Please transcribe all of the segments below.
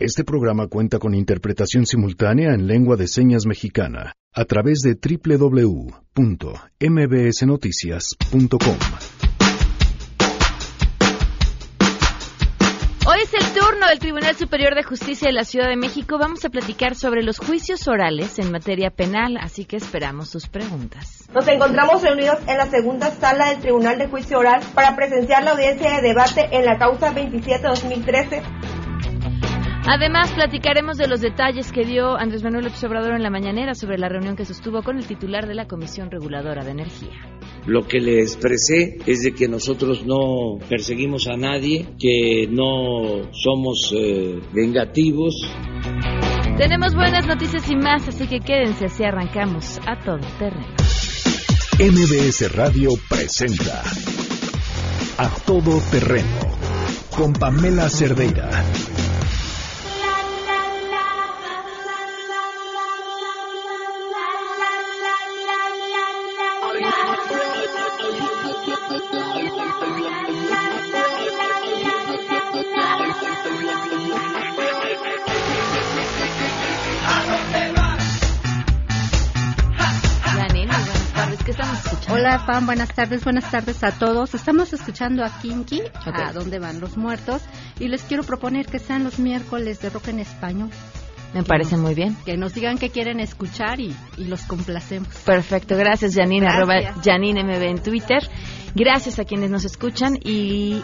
Este programa cuenta con interpretación simultánea en lengua de señas mexicana a través de www.mbsnoticias.com. Hoy es el turno del Tribunal Superior de Justicia de la Ciudad de México. Vamos a platicar sobre los juicios orales en materia penal, así que esperamos sus preguntas. Nos encontramos reunidos en la segunda sala del Tribunal de Juicio Oral para presenciar la audiencia de debate en la causa 27-2013 Además, platicaremos de los detalles que dio Andrés Manuel López Obrador en la mañanera sobre la reunión que sostuvo con el titular de la Comisión Reguladora de Energía. Lo que le expresé es de que nosotros no perseguimos a nadie, que no somos eh, vengativos. Tenemos buenas noticias y más, así que quédense así arrancamos a todo terreno. MBS Radio presenta A Todo Terreno con Pamela Cerdeira. Hola, Pam, buenas tardes, buenas tardes a todos. Estamos escuchando a Kinky, a dónde van los muertos, y les quiero proponer que sean los miércoles de rock en español. Me parece muy bien. Que nos digan que quieren escuchar y, los complacemos. Perfecto, gracias Janine, arroba Janine MB en Twitter. Gracias a quienes nos escuchan y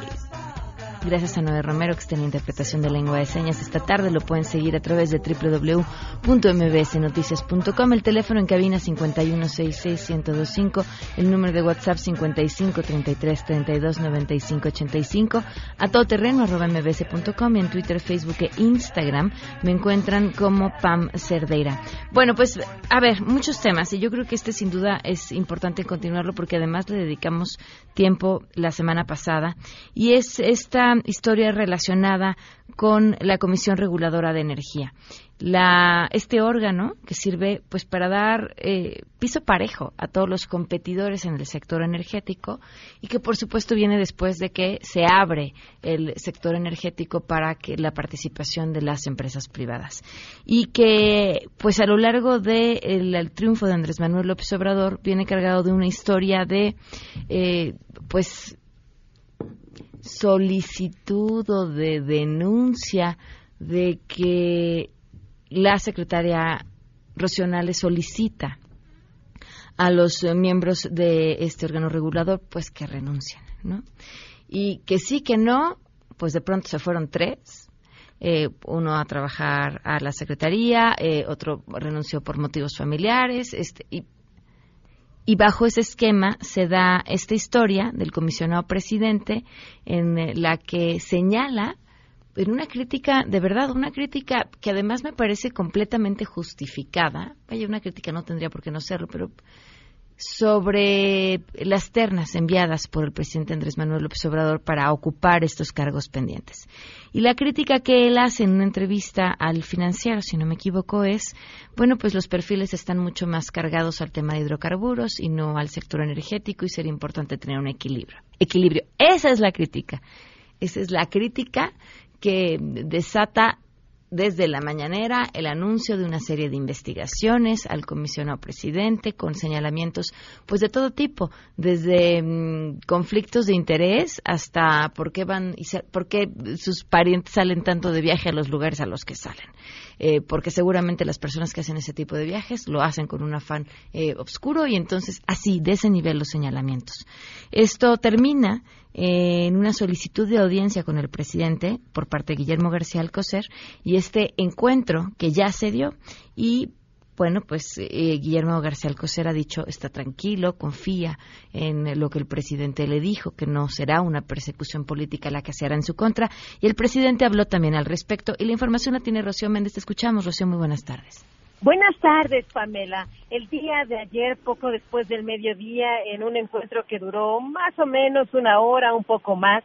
Gracias a Noé Romero, que está en la interpretación de lengua de señas esta tarde. Lo pueden seguir a través de www.mbsnoticias.com. El teléfono en cabina 5166125. El número de WhatsApp 5533329585. A todoterreno arroba mbs.com. Y en Twitter, Facebook e Instagram me encuentran como Pam Cerdeira. Bueno, pues a ver, muchos temas. Y yo creo que este sin duda es importante continuarlo porque además le dedicamos tiempo la semana pasada. Y es esta historia relacionada con la Comisión Reguladora de Energía. La, este órgano que sirve pues para dar eh, piso parejo a todos los competidores en el sector energético y que por supuesto viene después de que se abre el sector energético para que la participación de las empresas privadas y que pues a lo largo del triunfo de Andrés Manuel López Obrador viene cargado de una historia de eh, pues solicitud o de denuncia de que la secretaria Rocional solicita a los miembros de este órgano regulador pues que renuncien, ¿no? Y que sí, que no, pues de pronto se fueron tres, eh, uno a trabajar a la secretaría, eh, otro renunció por motivos familiares, este, y y bajo ese esquema se da esta historia del comisionado presidente en eh, la que señala en una crítica, de verdad, una crítica que además me parece completamente justificada. Vaya, una crítica no tendría por qué no serlo, pero sobre las ternas enviadas por el presidente Andrés Manuel López Obrador para ocupar estos cargos pendientes. Y la crítica que él hace en una entrevista al financiero, si no me equivoco, es, bueno, pues los perfiles están mucho más cargados al tema de hidrocarburos y no al sector energético y sería importante tener un equilibrio. Equilibrio. Esa es la crítica. Esa es la crítica que desata desde la mañanera el anuncio de una serie de investigaciones al comisionado presidente con señalamientos pues de todo tipo, desde mm, conflictos de interés hasta por qué van y por qué sus parientes salen tanto de viaje a los lugares a los que salen. Eh, porque seguramente las personas que hacen ese tipo de viajes lo hacen con un afán eh, oscuro y entonces así, de ese nivel los señalamientos. Esto termina en una solicitud de audiencia con el presidente por parte de Guillermo García Alcocer y este encuentro que ya se dio y bueno, pues eh, Guillermo García Alcocer ha dicho está tranquilo, confía en lo que el presidente le dijo, que no será una persecución política la que se hará en su contra. Y el presidente habló también al respecto. Y la información la tiene Rocío Méndez. Te escuchamos, Rocío. Muy buenas tardes. Buenas tardes, Pamela. El día de ayer, poco después del mediodía, en un encuentro que duró más o menos una hora, un poco más,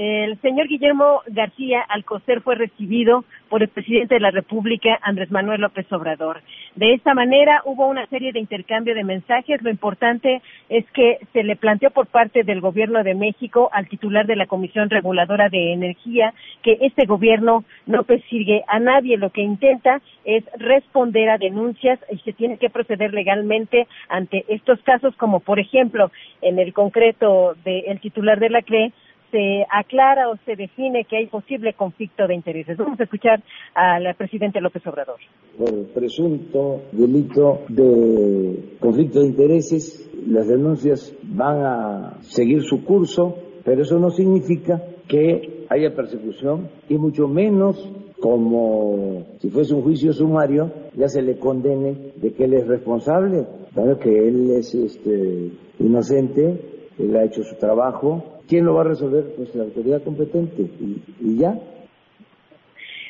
El señor Guillermo García Alcocer fue recibido por el presidente de la República, Andrés Manuel López Obrador. De esta manera hubo una serie de intercambio de mensajes. Lo importante es que se le planteó por parte del Gobierno de México al titular de la Comisión Reguladora de Energía que este gobierno no persigue a nadie. Lo que intenta es responder a denuncias y se tiene que proceder legalmente ante estos casos, como por ejemplo en el concreto del titular de la CRE, se aclara o se define que hay posible conflicto de intereses. Vamos a escuchar al presidente López Obrador. Por presunto delito de conflicto de intereses, las denuncias van a seguir su curso, pero eso no significa que haya persecución y mucho menos como si fuese un juicio sumario, ya se le condene de que él es responsable, claro que él es este, inocente, él ha hecho su trabajo, ¿Quién lo va a resolver? Pues la autoridad competente y, ya.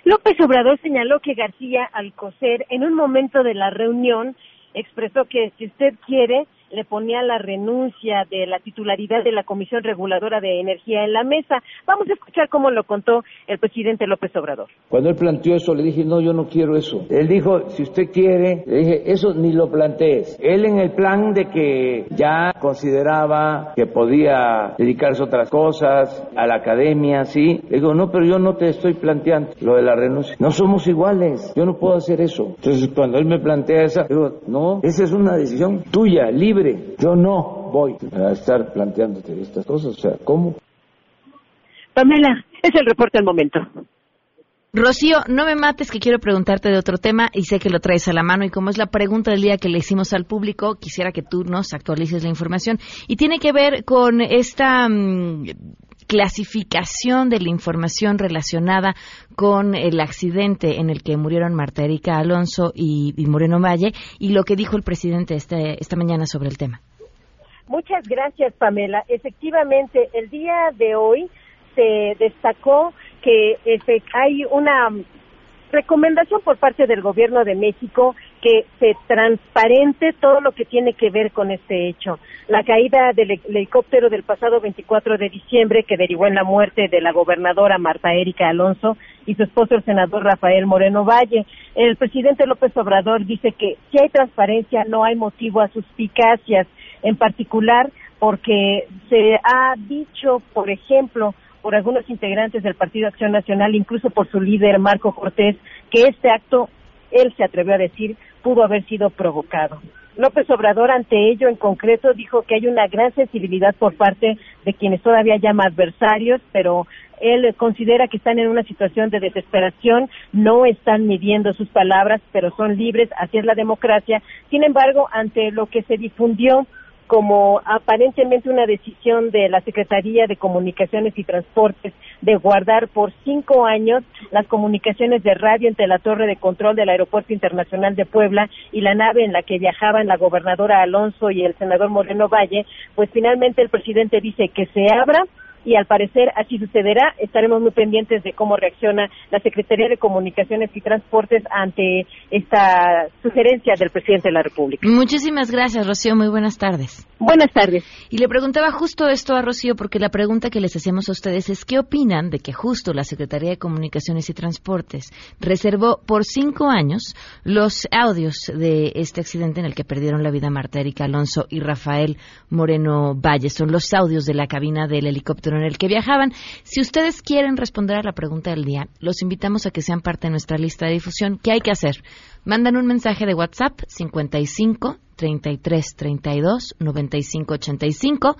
López Obrador señaló que García Alcocer en un momento de la reunión expresó que si usted quiere le ponía la renuncia de la titularidad de la Comisión Reguladora de Energía en la mesa. Vamos a escuchar cómo lo contó el presidente López Obrador. Cuando él planteó eso, le dije, no, yo no quiero eso. Él dijo, si usted quiere, le dije, eso ni lo plantees. Él en el plan de que ya consideraba que podía dedicarse a otras cosas, a la academia, sí. Le digo, no, pero yo no te estoy planteando lo de la renuncia. No somos iguales, yo no puedo hacer eso. Entonces, cuando él me plantea esa, digo, no, esa es una decisión tuya, libre yo no voy a estar planteándote estas cosas. O sea, ¿cómo? Pamela, es el reporte al momento. Rocío, no me mates que quiero preguntarte de otro tema y sé que lo traes a la mano y como es la pregunta del día que le hicimos al público, quisiera que tú nos actualices la información y tiene que ver con esta mm, clasificación de la información relacionada con el accidente en el que murieron Marta Erika Alonso y, Moreno Valle y lo que dijo el presidente este, esta mañana sobre el tema. Muchas gracias, Pamela. Efectivamente, el día de hoy se destacó que hay una recomendación por parte del Gobierno de México que se transparente todo lo que tiene que ver con este hecho. La caída del helicóptero del pasado 24 de diciembre que derivó en la muerte de la gobernadora Marta Erika Alonso y su esposo el senador Rafael Moreno Valle. El presidente López Obrador dice que si hay transparencia no hay motivo a suspicacias, en particular porque se ha dicho, por ejemplo, por algunos integrantes del Partido Acción Nacional, incluso por su líder Marco Cortés, que este acto, él se atrevió a decir, pudo haber sido provocado. López Obrador ante ello en concreto dijo que hay una gran sensibilidad por parte de quienes todavía llama adversarios, pero él considera que están en una situación de desesperación, no están midiendo sus palabras, pero son libres, así es la democracia. Sin embargo, ante lo que se difundió como aparentemente una decisión de la Secretaría de Comunicaciones y Transportes de guardar por cinco años las comunicaciones de radio entre la torre de control del Aeropuerto Internacional de Puebla y la nave en la que viajaban la gobernadora Alonso y el senador Moreno Valle, pues finalmente el presidente dice que se abra y al parecer así sucederá. Estaremos muy pendientes de cómo reacciona la Secretaría de Comunicaciones y Transportes ante esta sugerencia del presidente de la República. Muchísimas gracias, Rocío. Muy buenas tardes. Buenas tardes. Y le preguntaba justo esto a Rocío porque la pregunta que les hacemos a ustedes es qué opinan de que justo la Secretaría de Comunicaciones y Transportes reservó por cinco años los audios de este accidente en el que perdieron la vida Marta Erika Alonso y Rafael Moreno Valle. Son los audios de la cabina del helicóptero en el que viajaban. Si ustedes quieren responder a la pregunta del día, los invitamos a que sean parte de nuestra lista de difusión. ¿Qué hay que hacer? Mandan un mensaje de WhatsApp 55 33 32 95 85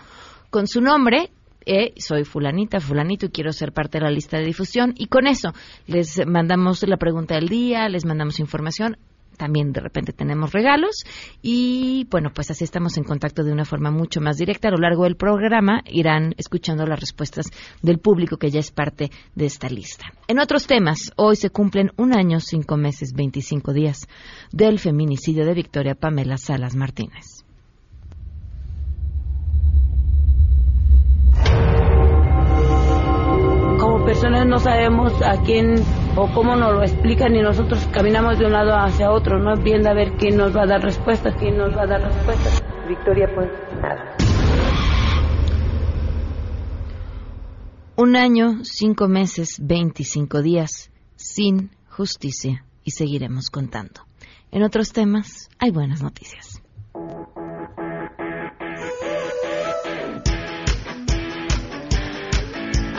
con su nombre eh, soy fulanita, fulanito y quiero ser parte de la lista de difusión. Y con eso les mandamos la pregunta del día, les mandamos información también de repente tenemos regalos y bueno, pues así estamos en contacto de una forma mucho más directa. A lo largo del programa irán escuchando las respuestas del público que ya es parte de esta lista. En otros temas, hoy se cumplen un año, cinco meses, veinticinco días del feminicidio de Victoria Pamela Salas Martínez. Como personas no sabemos a quién o cómo nos lo explican y nosotros caminamos de un lado hacia otro, ¿no? Viendo a ver quién nos va a dar respuestas, quién nos va a dar respuestas. Victoria, pues nada. Un año, cinco meses, veinticinco días, sin justicia y seguiremos contando. En otros temas, hay buenas noticias.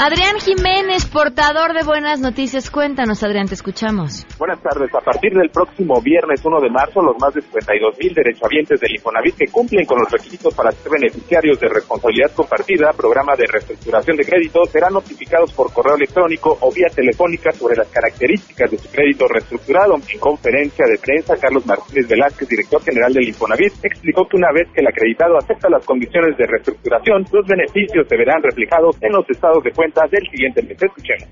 Adrián Jiménez, portador de buenas noticias. Cuéntanos, Adrián, te escuchamos. Buenas tardes. A partir del próximo viernes 1 de marzo, los más de 52 mil derechohabientes del Infonavit que cumplen con los requisitos para ser beneficiarios de responsabilidad compartida, programa de reestructuración de crédito, serán notificados por correo electrónico o vía telefónica sobre las características de su crédito reestructurado. En conferencia de prensa, Carlos Martínez Velázquez, director general del Infonavit, explicó que una vez que el acreditado acepta las condiciones de reestructuración, los beneficios se verán reflejados en los estados de cuenta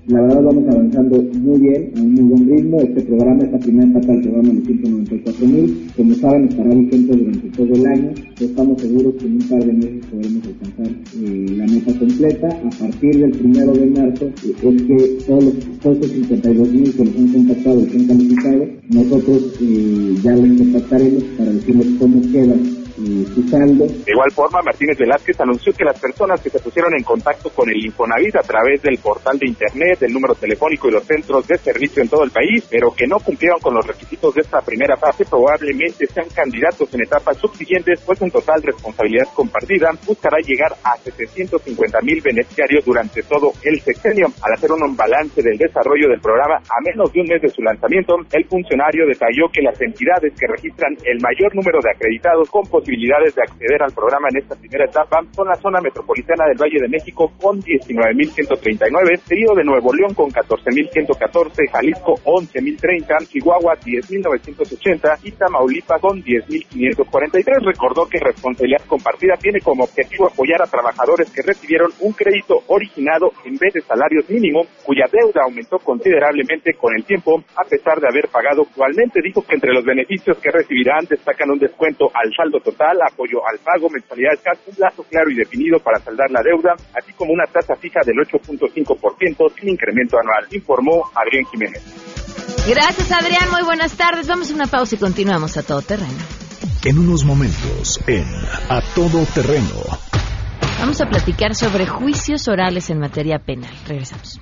La verdad vamos avanzando muy bien, a un muy buen ritmo. Este programa, esta primera etapa del programa de 194 mil, como saben, estará vigente durante todo el año. Estamos seguros que en un par de meses podremos alcanzar eh, la meta completa. A partir del primero de marzo, es que todos los, todos 52 mil que nos han contactado y que han calificado, nosotros eh, ya les contactaremos para decirles cómo quedan de igual forma, Martínez Velázquez anunció que las personas que se pusieron en contacto con el Infonavit a través del portal de Internet, del número telefónico y los centros de servicio en todo el país, pero que no cumplieron con los requisitos de esta primera fase, probablemente sean candidatos en etapas subsiguientes, pues en total responsabilidad compartida buscará llegar a 750 mil beneficiarios durante todo el sexenio. Al hacer un balance del desarrollo del programa a menos de un mes de su lanzamiento, el funcionario detalló que las entidades que registran el mayor número de acreditados con posibilidades de acceder al programa en esta primera etapa son la zona metropolitana del Valle de México con 19.139, seguido de Nuevo León con 14.114, Jalisco 11.030, Chihuahua 10.980 y Tamaulipas con 10.543. Recordó que responsabilidad compartida tiene como objetivo apoyar a trabajadores que recibieron un crédito originado en vez de salarios mínimos, cuya deuda aumentó considerablemente con el tiempo, a pesar de haber pagado actualmente. Dijo que entre los beneficios que recibirán destacan un descuento al saldo total apoyo al pago, mensualidades un plazo claro y definido para saldar la deuda, así como una tasa fija del 8.5% sin incremento anual, informó Adrián Jiménez. Gracias Adrián, muy buenas tardes. Vamos a una pausa y continuamos a todo terreno. En unos momentos, en A Todo Terreno. Vamos a platicar sobre juicios orales en materia penal. Regresamos.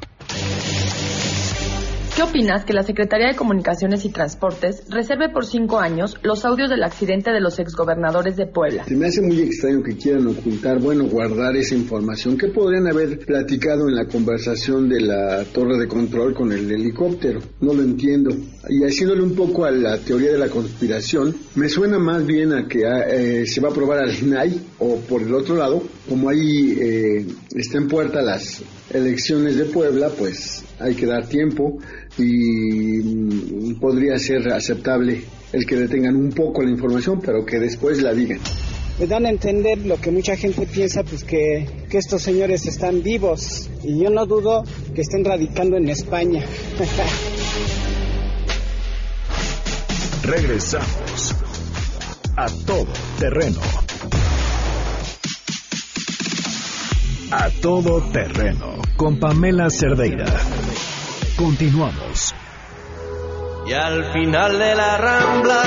¿Qué opinas que la Secretaría de Comunicaciones y Transportes reserve por cinco años los audios del accidente de los exgobernadores de Puebla? Se me hace muy extraño que quieran ocultar, bueno, guardar esa información que podrían haber platicado en la conversación de la torre de control con el helicóptero. No lo entiendo. Y haciéndole un poco a la teoría de la conspiración, me suena más bien a que ah, eh, se va a aprobar al INAI o por el otro lado, como ahí eh, está en puerta las elecciones de Puebla, pues hay que dar tiempo y mm, podría ser aceptable el que detengan un poco la información, pero que después la digan. Me dan a entender lo que mucha gente piensa, pues que, que estos señores están vivos y yo no dudo que estén radicando en España. Regresamos a todo terreno. A todo terreno con Pamela Cerdeira. Continuamos. Y al final de la rambla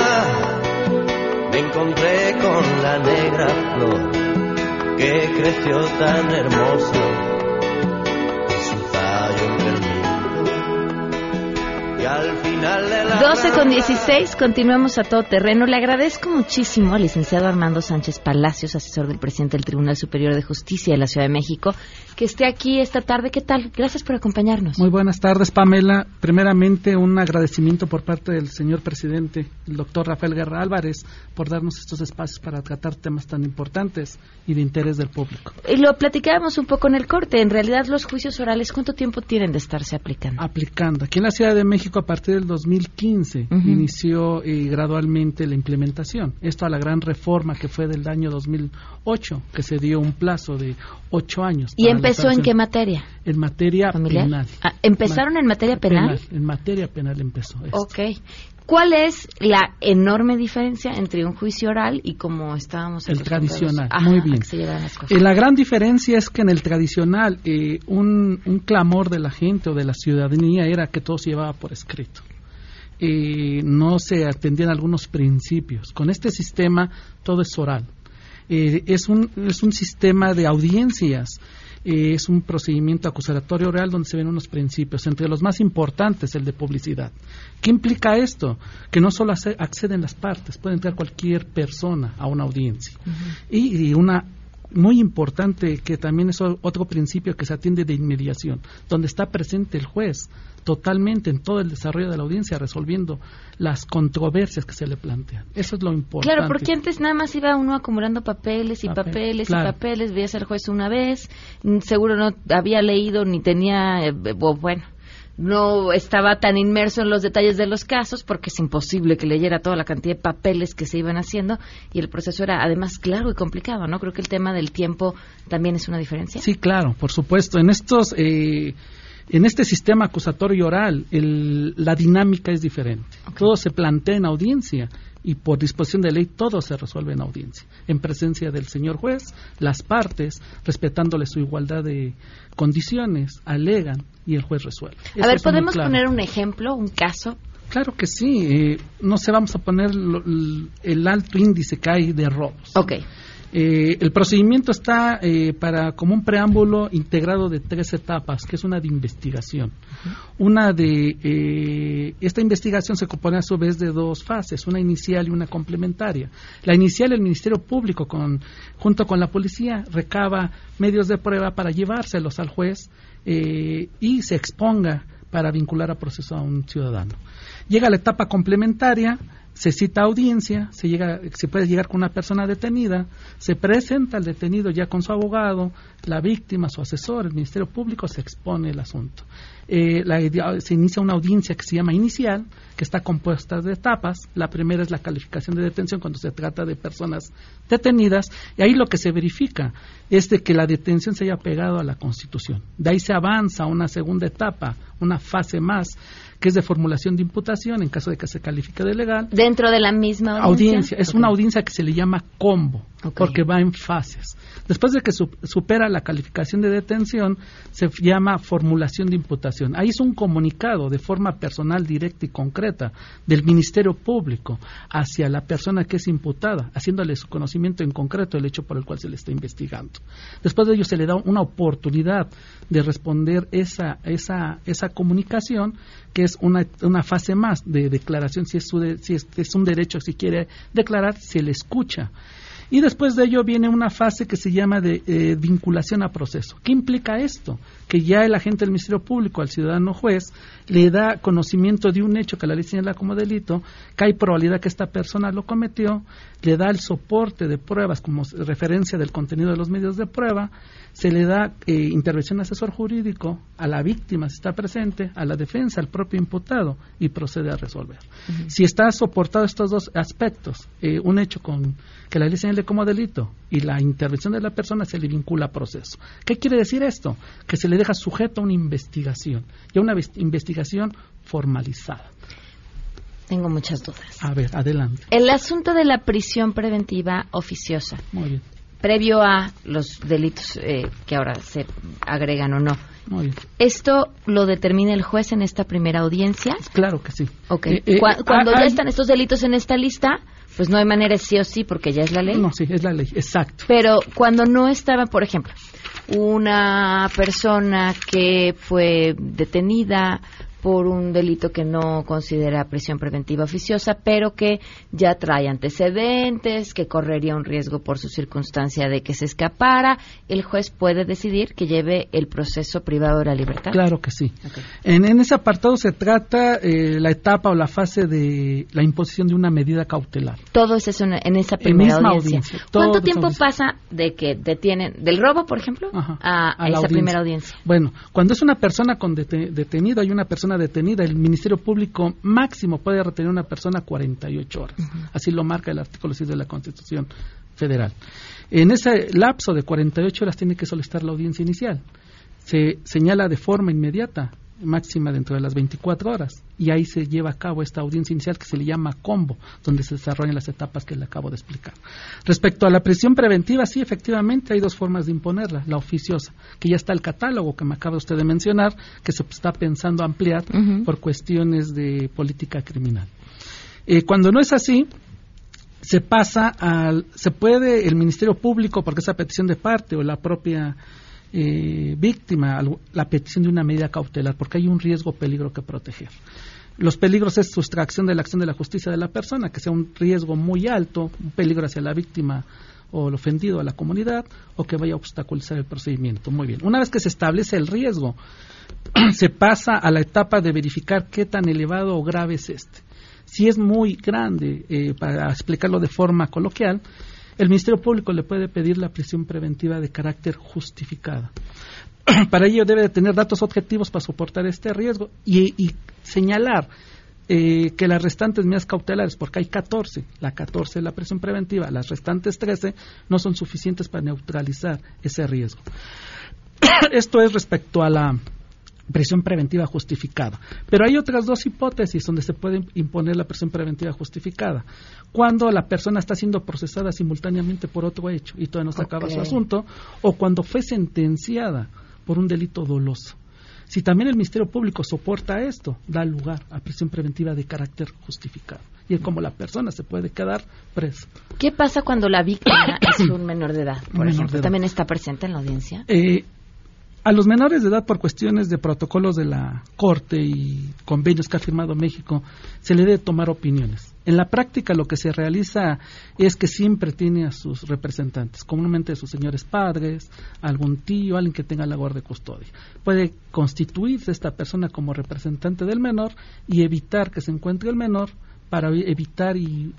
me encontré con la negra flor que creció tan hermoso. Su tallo y al final 12 con 16, continuamos a todo terreno. Le agradezco muchísimo al licenciado Armando Sánchez Palacios, asesor del presidente del Tribunal Superior de Justicia de la Ciudad de México, que esté aquí esta tarde. ¿Qué tal? Gracias por acompañarnos. Muy buenas tardes, Pamela. Primeramente, un agradecimiento por parte del señor presidente, el doctor Rafael Guerra Álvarez, por darnos estos espacios para tratar temas tan importantes y de interés del público. Y lo platicábamos un poco en el corte. En realidad, los juicios orales, ¿cuánto tiempo tienen de estarse aplicando? Aplicando. Aquí en la Ciudad de México, a partir del 2015, inició eh, gradualmente la implementación. Esto a la gran reforma que fue del año 2008, que se dio un plazo de ocho años. ¿Y empezó en qué materia? En materia penal. Ah, ¿Empezaron en materia penal? En materia penal empezó. Esto. Ok. ¿Cuál es la enorme diferencia entre un juicio oral y como estábamos El tradicional, muy bien. Eh, la gran diferencia es que en el tradicional eh, un, un, clamor de la gente o de la ciudadanía era que todo se llevaba por escrito. Eh, no se atendían algunos principios. Con este sistema todo es oral. es, un, es un sistema de audiencias eh, es un procedimiento acusatorio real donde se ven unos principios, entre los más importantes el de publicidad. ¿Qué implica esto? Que no solo acceden las partes, puede entrar cualquier persona a una audiencia. y, una muy importante que también es otro principio que se atiende de inmediación, donde está presente el juez totalmente en todo el desarrollo de la audiencia resolviendo las controversias que se le plantean. Eso es lo importante. Claro, porque antes nada más iba uno acumulando papeles y papeles y papeles, veía ser juez una vez, mm, seguro no había leído ni tenía, eh, bueno, no estaba tan inmerso en los detalles de los casos porque es imposible que leyera toda la cantidad de papeles que se iban haciendo y el proceso era además claro y complicado, ¿no? Creo que el tema del tiempo también es una diferencia. Sí, claro, por supuesto. En estos eh, en este sistema acusatorio oral, la dinámica es diferente. Todo se plantea en audiencia y por disposición de ley todo se resuelve en audiencia, en presencia del señor juez, las partes, respetándole su igualdad de condiciones, alegan y el juez resuelve. a ver, ¿podemos poner un ejemplo, un caso? Claro que sí. Eh, no sé, vamos a poner el alto índice que hay de robos. Ok. Eh, el procedimiento está eh, para como un preámbulo integrado de tres etapas, que es una de investigación. Una de eh, esta investigación se compone a su vez de dos fases, una inicial y una complementaria. La inicial, el Ministerio Público, con, junto con la policía, recaba medios de prueba para llevárselos al juez y se exponga para vincular a proceso a un ciudadano. Llega la etapa complementaria se cita audiencia, se, llega, se puede llegar con una persona detenida, se presenta al detenido ya con su abogado, la víctima, su asesor, el Ministerio Público, se expone el asunto. Eh, se inicia una audiencia que se llama inicial, que está compuesta de etapas. La primera es la calificación de detención cuando se trata de personas detenidas, y ahí lo que se verifica es de que la detención se haya pegado a la Constitución. De ahí se avanza a una segunda etapa, una fase más, que es de formulación de imputación en caso de que se califique de legal. Dentro de la misma audiencia. Es una audiencia que se le llama combo, porque va en fases. Después de que supera la calificación de detención, se llama formulación de imputación. Ahí es un comunicado de forma personal, directa y concreta del Ministerio Público hacia la persona que es imputada, haciéndole su conocimiento en concreto del hecho por el cual se le está investigando. Después de ello se le da una oportunidad de responder esa, esa, esa comunicación que es una, una fase más de declaración, si es, si es, un derecho, si quiere declarar, se le escucha. Y después de ello viene una fase que se llama de eh, vinculación a proceso. ¿Qué implica esto? Que ya el agente del Ministerio Público al ciudadano juez le da conocimiento de un hecho que la ley señala como delito, que hay probabilidad que esta persona lo cometió, le da el soporte de pruebas como referencia del contenido de los medios de prueba, se le da eh, intervención asesor jurídico a la víctima si está presente, a la defensa, al propio imputado y procede a resolver. Si está soportado estos dos aspectos, eh, un hecho con que la ley como delito y la intervención de la persona se le vincula a proceso. ¿Qué quiere decir esto? Que se le deja sujeto a una investigación y a una investigación formalizada. Tengo muchas dudas. A ver, adelante. El asunto de la prisión preventiva oficiosa. Muy bien previo a los delitos eh, que ahora se agregan o no. ¿Esto lo determina el juez en esta primera audiencia? Claro que sí. Okay. Eh, eh, cuando ya están estos delitos en esta lista, pues no hay manera sí o sí porque ya es la ley. No, sí, es la ley, exacto. Pero cuando no estaba, por ejemplo, una persona que fue detenida por un delito que no considera prisión preventiva oficiosa, pero que ya trae antecedentes, que correría un riesgo por su circunstancia de que se escapara, el juez puede decidir que lleve el proceso privado de la libertad. Claro que sí. En, ese apartado se trata eh, la etapa o la fase de la imposición de una medida cautelar. Todo es eso en, esa primera audiencia. ¿Cuánto tiempo pasa de que detienen, del robo, por ejemplo, a, esa primera audiencia? Bueno, cuando es una persona con detenido, hay una persona detenida, el Ministerio Público máximo puede retener a una persona 48 horas. Así lo marca el artículo 6 de la Constitución Federal. En ese lapso de 48 horas tiene que solicitar la audiencia inicial. Se señala de forma inmediata máxima dentro de las 24 horas y ahí se lleva a cabo esta audiencia inicial que se le llama combo, donde se desarrollan las etapas que le acabo de explicar. Respecto a la prisión preventiva, sí, efectivamente hay dos formas de imponerla. La oficiosa, que ya está el catálogo que me acaba usted de mencionar, que se está pensando ampliar por cuestiones de política criminal. Eh, cuando no es así, se pasa al, se puede el Ministerio Público, porque esa petición de parte o la propia eh, víctima la petición de una medida cautelar porque hay un riesgo peligro que proteger. Los peligros es sustracción de la acción de la justicia de la persona, que sea un riesgo muy alto, un peligro hacia la víctima o el ofendido a la comunidad, o que vaya a obstaculizar el procedimiento. Muy bien. Una vez que se establece el riesgo, se pasa a la etapa de verificar qué tan elevado o grave es este. Si es muy grande, eh, para explicarlo de forma coloquial, el Ministerio Público le puede pedir la prisión preventiva de carácter justificada. para ello debe de tener datos objetivos para soportar este riesgo y, señalar eh, que las restantes medidas cautelares, porque hay 14, la 14 es la prisión preventiva, las restantes 13 no son suficientes para neutralizar ese riesgo. Esto es respecto a la prisión preventiva justificada. Pero hay otras dos hipótesis donde se puede imponer la prisión preventiva justificada. Cuando la persona está siendo procesada simultáneamente por otro hecho y todavía no se acaba su asunto, o cuando fue sentenciada por un delito doloso. Si también el Ministerio Público soporta esto, da lugar a prisión preventiva de carácter justificado. Y es como la persona se puede quedar presa. ¿Qué pasa cuando la víctima es un menor de edad, por ejemplo? ¿También está presente en la audiencia? Eh, a los menores de edad, por cuestiones de protocolos de la Corte y convenios que ha firmado México, se le debe tomar opiniones. En la práctica lo que se realiza es que siempre tiene a sus representantes, comúnmente a sus señores padres, algún tío, alguien que tenga la guardia de custodia. Puede constituirse esta persona como representante del menor y evitar que se encuentre el menor para evitar y,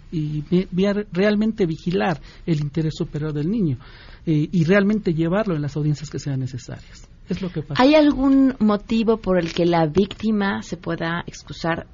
realmente vigilar el interés superior del niño eh, y realmente llevarlo en las audiencias que sean necesarias. ¿Hay algún motivo por el que la víctima se pueda excusar?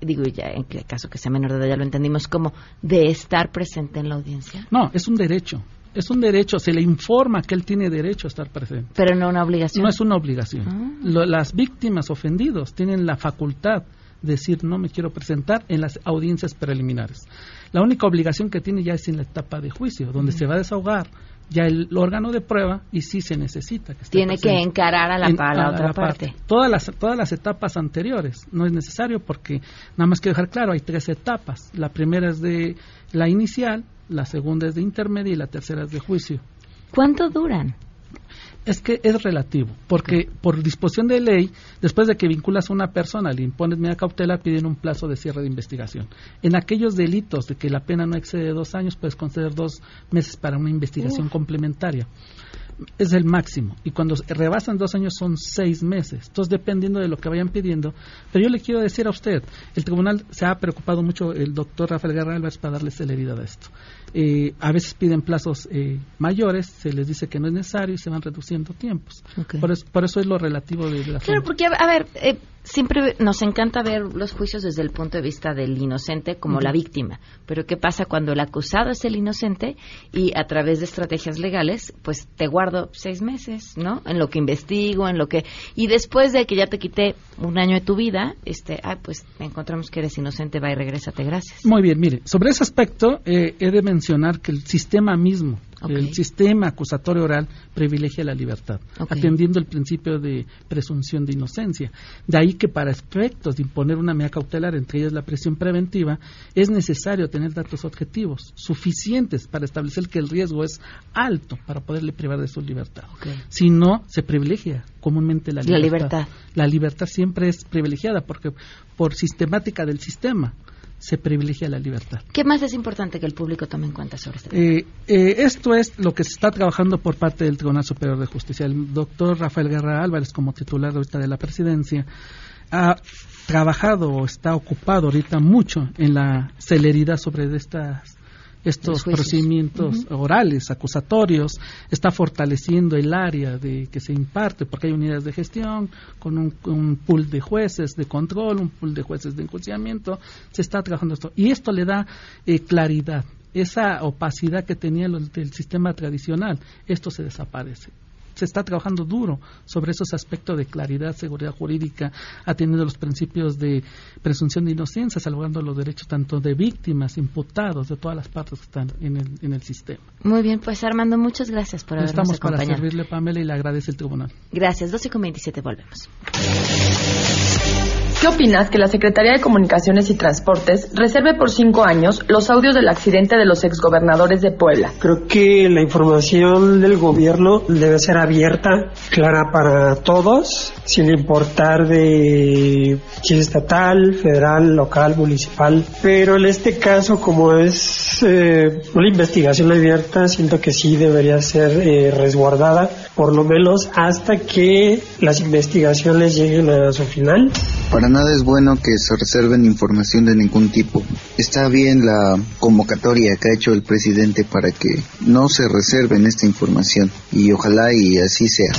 Digo, ya en el caso que sea menor de edad, ya lo entendimos, como de estar presente en la audiencia. No, es un derecho. Es un derecho, se le informa que él tiene derecho a estar presente. Pero no una obligación. No es una obligación. Ah. las víctimas ofendidos tienen la facultad de decir no me quiero presentar en las audiencias preliminares. La única obligación que tiene ya es en la etapa de juicio, donde se va a desahogar ya el órgano de prueba y sí se necesita que tiene que encarar a la, otra parte. todas las todas las etapas anteriores. No es necesario porque nada más quiero dejar claro hay tres etapas. La primera es de la inicial la segunda es de intermedia y la tercera es de juicio. Cuánto duran es que es relativo, porque por disposición de ley, después de que vinculas a una persona, le impones medida cautelar, piden un plazo de cierre de investigación. En aquellos delitos de que la pena no excede dos años, puedes conceder dos meses para una investigación complementaria es el máximo. Y cuando rebasan dos años son seis meses. Entonces, dependiendo de lo que vayan pidiendo. Pero yo le quiero decir a usted, el tribunal se ha preocupado mucho, el doctor Rafael Guerra Álvarez, para darle celeridad a esto. Eh, a veces piden plazos eh, mayores, se les dice que no es necesario y se van reduciendo tiempos. Por, eso, por, eso, es lo relativo de, la Claro, porque, a ver, eh, siempre nos encanta ver los juicios desde el punto de vista del inocente como la víctima. Pero ¿qué pasa cuando el acusado es el inocente y a través de estrategias legales, pues te guardo seis meses, ¿no? En lo que investigo, en lo que... Y después de que ya te quité un año de tu vida, este, ah, pues encontramos que eres inocente, va y regrésate, gracias. Muy bien, mire, sobre ese aspecto eh, he de mencionar que el sistema mismo el sistema acusatorio oral privilegia la libertad, atendiendo el principio de presunción de inocencia. De ahí que para efectos de imponer una medida cautelar, entre ellas la presión preventiva, es necesario tener datos objetivos suficientes para establecer que el riesgo es alto para poderle privar de su libertad. Si no, se privilegia comúnmente la libertad. La libertad. La libertad siempre es privilegiada porque por sistemática del sistema se privilegia la libertad. ¿Qué más es importante que el público tome en cuenta sobre este tema? Eh, eh, esto es lo que se está trabajando por parte del Tribunal Superior de Justicia. El doctor Rafael Guerra Álvarez, como titular ahorita de la presidencia, ha trabajado o está ocupado ahorita mucho en la celeridad sobre estas estos procedimientos orales, acusatorios, está fortaleciendo el área de que se imparte, porque hay unidades de gestión con un, pool de jueces de control, un pool de jueces de enjuiciamiento, se está trabajando esto. Y esto le da eh, claridad. Esa opacidad que tenía el, el sistema tradicional, esto se desaparece se está trabajando duro sobre esos aspectos de claridad, seguridad jurídica, atendiendo los principios de presunción de inocencia, salvando los derechos tanto de víctimas, imputados, de todas las partes que están en el, en el sistema. Muy bien, pues Armando, muchas gracias por habernos Estamos para servirle, Pamela, y le agradece el tribunal. Gracias. 12 con 27, volvemos. ¿Qué opinas que la Secretaría de Comunicaciones y Transportes reserve por cinco años los audios del accidente de los exgobernadores de Puebla? Creo que la información del gobierno debe ser abierta, clara para todos, sin importar de si es estatal, federal, local, municipal. Pero en este caso, como es eh, una investigación abierta, siento que sí debería ser eh, resguardada, por lo menos hasta que las investigaciones lleguen a su final. Para nada es bueno que se reserven información de ningún tipo. Está bien la convocatoria que ha hecho el presidente para que no se reserven esta información y ojalá y así sea.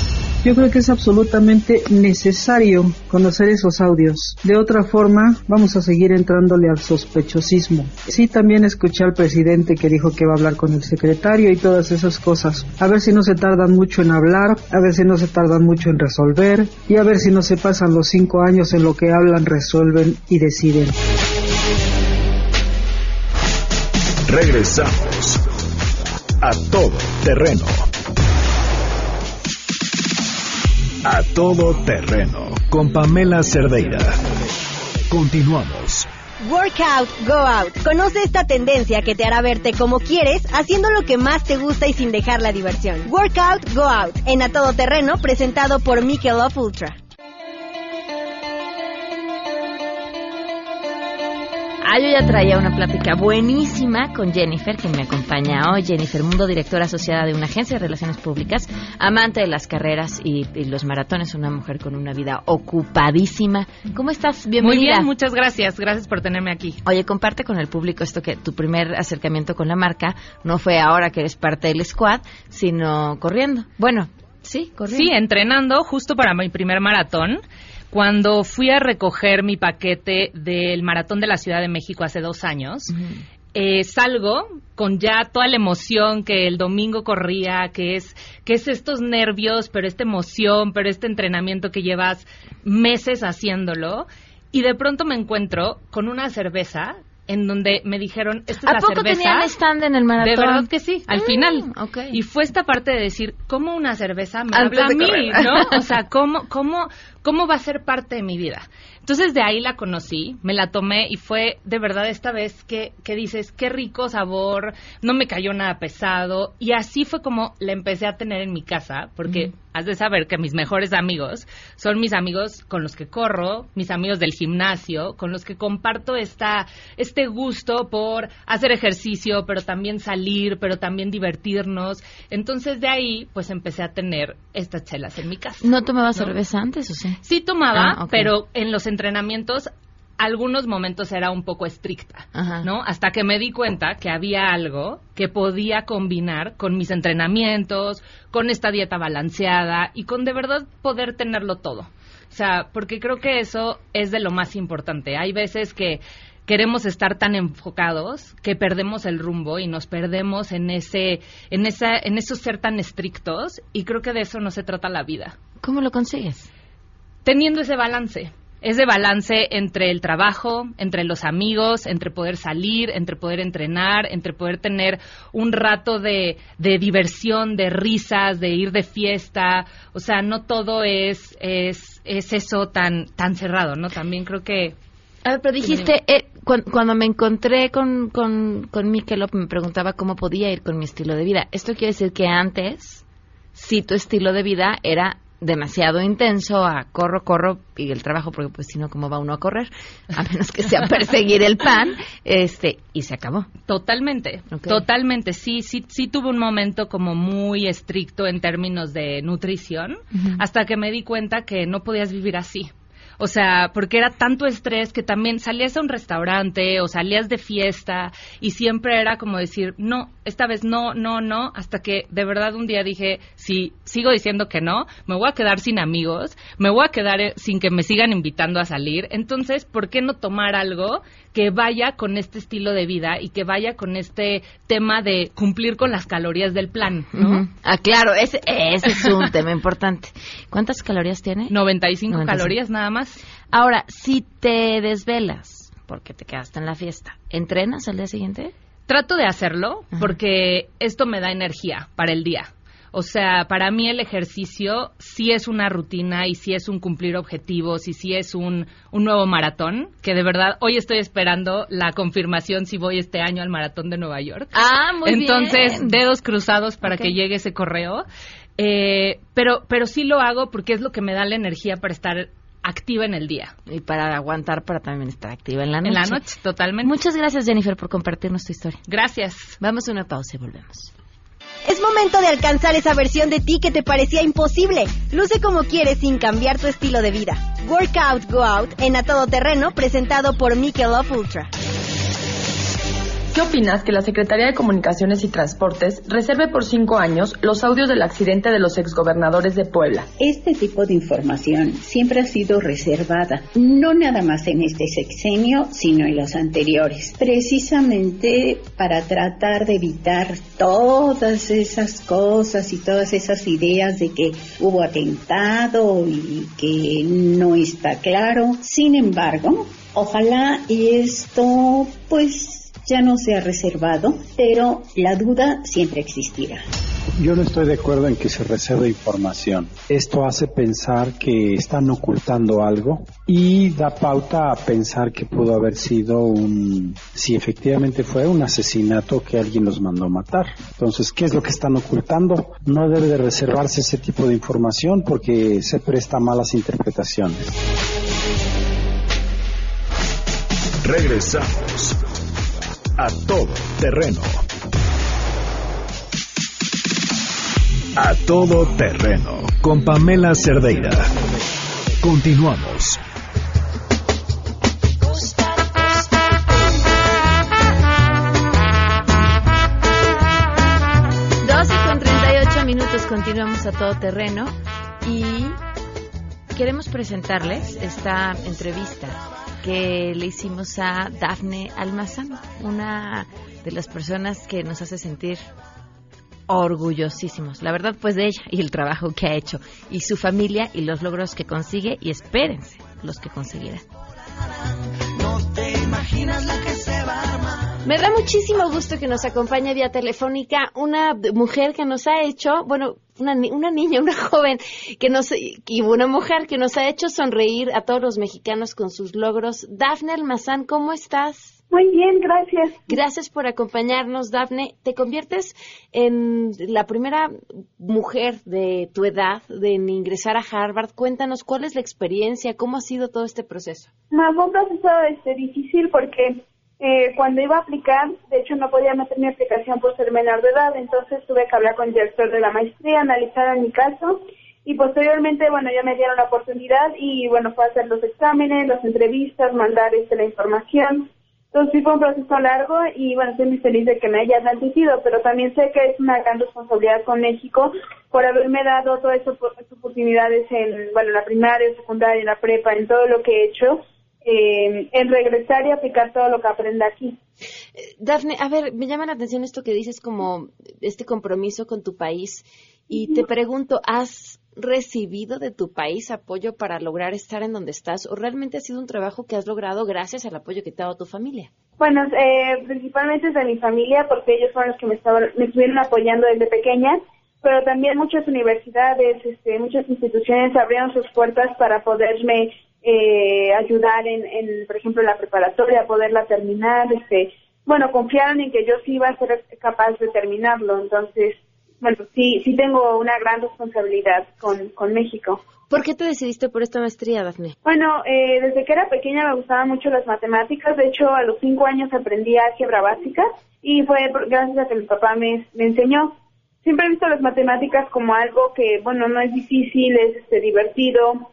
Yo creo que es absolutamente necesario conocer esos audios. De otra forma, vamos a seguir entrándole al sospechosismo. Sí, también escuché al presidente que dijo que va a hablar con el secretario y todas esas cosas. A ver si no se tardan mucho en hablar, a ver si no se tardan mucho en resolver y a ver si no se pasan los cinco años en lo que hablan, resuelven y deciden. Regresamos a todo terreno. A todo terreno con Pamela Cerdeira. Continuamos. Workout, go out. Conoce esta tendencia que te hará verte como quieres, haciendo lo que más te gusta y sin dejar la diversión. Workout, go out. En A Todo Terreno, presentado por Michelob Ultra. Ah, yo ya traía una plática buenísima con Jennifer, que me acompaña hoy. Jennifer Mundo, directora asociada de una agencia de relaciones públicas, amante de las carreras y, los maratones, una mujer con una vida ocupadísima. ¿Cómo estás? Bienvenida. Muy bien, muchas gracias. Gracias por tenerme aquí. Oye, comparte con el público esto que tu primer acercamiento con la marca no fue ahora que eres parte del squad, sino corriendo. Bueno, sí, corriendo. Sí, entrenando justo para mi primer maratón cuando fui a recoger mi paquete del Maratón de la Ciudad de México hace dos años, eh, salgo con ya toda la emoción que el domingo corría, que es, que es estos nervios, pero esta emoción, pero este entrenamiento que llevas meses haciéndolo, y de pronto me encuentro con una cerveza en donde me dijeron, esta es ¿A poco tenían stand en el maratón? De verdad que sí, al mm, final. Y fue esta parte de decir, ¿cómo una cerveza me habla a mí? ¿no? O sea, ¿cómo, cómo, ¿cómo va a ser parte de mi vida? Entonces de ahí la conocí, me la tomé y fue de verdad esta vez que, que dices, qué rico sabor, no me cayó nada pesado y así fue como la empecé a tener en mi casa, porque has de saber que mis mejores amigos son mis amigos con los que corro, mis amigos del gimnasio, con los que comparto esta, este gusto por hacer ejercicio, pero también salir, pero también divertirnos. Entonces de ahí pues empecé a tener estas chelas en mi casa. ¿No tomabas cerveza antes o sí? Sí tomaba, ah, pero en los entrenamientos algunos momentos era un poco estricta, ¿no? Hasta que me di cuenta que había algo que podía combinar con mis entrenamientos, con esta dieta balanceada y con de verdad poder tenerlo todo. O sea, porque creo que eso es de lo más importante. Hay veces que queremos estar tan enfocados que perdemos el rumbo y nos perdemos en ese en esa en eso ser tan estrictos y creo que de eso no se trata la vida. ¿Cómo lo consigues? Teniendo ese balance ese balance entre el trabajo, entre los amigos, entre poder salir, entre poder entrenar, entre poder tener un rato de, de diversión, de risas, de ir de fiesta. O sea, no todo es, es, es eso tan, tan cerrado, ¿no? También creo que... A ver, pero dijiste, eh, cuando, me encontré con, con, con me preguntaba cómo podía ir con mi estilo de vida. Esto quiere decir que antes, si tu estilo de vida era demasiado intenso a corro, corro y el trabajo, porque pues si no, ¿cómo va uno a correr? A menos que sea perseguir el pan, este, y se acabó. Totalmente, totalmente. Sí, sí, sí tuve un momento como muy estricto en términos de nutrición, hasta que me di cuenta que no podías vivir así. O sea, porque era tanto estrés que también salías a un restaurante o salías de fiesta y siempre era como decir, no, esta vez no, no, no, hasta que de verdad un día dije, si sigo diciendo que no, me voy a quedar sin amigos, me voy a quedar eh, sin que me sigan invitando a salir. Entonces, ¿por qué no tomar algo que vaya con este estilo de vida y que vaya con este tema de cumplir con las calorías del plan, ¿no? Ah, claro, ese, ese es un tema importante. ¿Cuántas calorías tiene? 95, 95 calorías nada más. Ahora, si te desvelas porque te quedaste en la fiesta, ¿entrenas al día siguiente? Trato de hacerlo porque esto me da energía para el día. O sea, para mí el ejercicio sí es una rutina y sí es un cumplir objetivos y sí es un, un nuevo maratón, que de verdad hoy estoy esperando la confirmación si voy este año al maratón de Nueva York. Ah, muy Entonces, dedos cruzados para que llegue ese correo. Eh, pero, pero sí lo hago porque es lo que me da la energía para estar activa en el día. Y para aguantar, para también estar activa en la noche. En la noche, totalmente. Muchas gracias, Jennifer, por compartirnos tu historia. Gracias. Vamos a una pausa y volvemos. Momento de alcanzar esa versión de ti que te parecía imposible. Luce como quieres sin cambiar tu estilo de vida. Workout Go Out en A Todo Terreno, presentado por Michelob Ultra. ¿Qué opinas que la Secretaría de Comunicaciones y Transportes reserve por cinco años los audios del accidente de los exgobernadores de Puebla? Este tipo de información siempre ha sido reservada, no nada más en este sexenio, sino en los anteriores, precisamente para tratar de evitar todas esas cosas y todas esas ideas de que hubo atentado y que no está claro. Sin embargo, ojalá esto pues ya no se ha reservado, pero la duda siempre existirá. Yo no estoy de acuerdo en que se reserve información. Esto hace pensar que están ocultando algo y da pauta a pensar que pudo haber sido un, si efectivamente fue un asesinato que alguien los mandó matar. Entonces, ¿qué es lo que están ocultando? No debe de reservarse ese tipo de información porque se presta a malas interpretaciones. Regresamos a todo terreno. A todo terreno con Pamela Cerdeira. Continuamos. con 38 minutos continuamos a todo terreno y queremos presentarles esta entrevista que le hicimos a Dafne Almazán, una de las personas que nos hace sentir orgullosísimos, la verdad pues de ella y el trabajo que ha hecho y su familia y los logros que consigue y espérense los que conseguirá. Me da muchísimo gusto que nos acompañe vía telefónica una mujer que nos ha hecho, bueno, una, una niña, una joven, que nos, y una mujer que nos ha hecho sonreír a todos los mexicanos con sus logros. Dafne Almazán, ¿cómo estás? Muy bien, gracias. Gracias por acompañarnos, Dafne. Te conviertes en la primera mujer de tu edad de ingresar a Harvard. Cuéntanos cuál es la experiencia, cómo ha sido todo este proceso. No, fue un proceso este, difícil porque eh, cuando iba a aplicar, de hecho no podía meter mi aplicación por ser menor de edad, entonces tuve que hablar con el director de la maestría, analizar mi caso y posteriormente, bueno, ya me dieron la oportunidad y bueno, fue hacer los exámenes, las entrevistas, mandar este, la información. Entonces sí fue un proceso largo y bueno, estoy muy feliz de que me hayan admitido, pero también sé que es una gran responsabilidad con México por haberme dado todas estas oportunidades en, bueno, la primaria, secundaria, la prepa, en todo lo que he hecho eh, en regresar y aplicar todo lo que aprenda aquí. Dafne, a ver, me llama la atención esto que dices como este compromiso con tu país y te pregunto, ¿has recibido de tu país apoyo para lograr estar en donde estás o realmente ha sido un trabajo que has logrado gracias al apoyo que te ha dado tu familia? Bueno, eh, principalmente es de mi familia porque ellos fueron los que me, estaban, me estuvieron apoyando desde pequeña, pero también muchas universidades, este, muchas instituciones abrieron sus puertas para poderme eh, ayudar en, en, por ejemplo, la preparatoria, poderla terminar, este, bueno, confiaron en que yo sí iba a ser capaz de terminarlo, entonces, bueno, sí, sí tengo una gran responsabilidad con, con México. ¿Por qué te decidiste por esta maestría, Daphne? Bueno, eh, desde que era pequeña me gustaban mucho las matemáticas. De hecho, a los cinco años aprendí álgebra básica y fue gracias a que mi papá me, me enseñó. Siempre he visto las matemáticas como algo que, bueno, no es difícil, es este, divertido.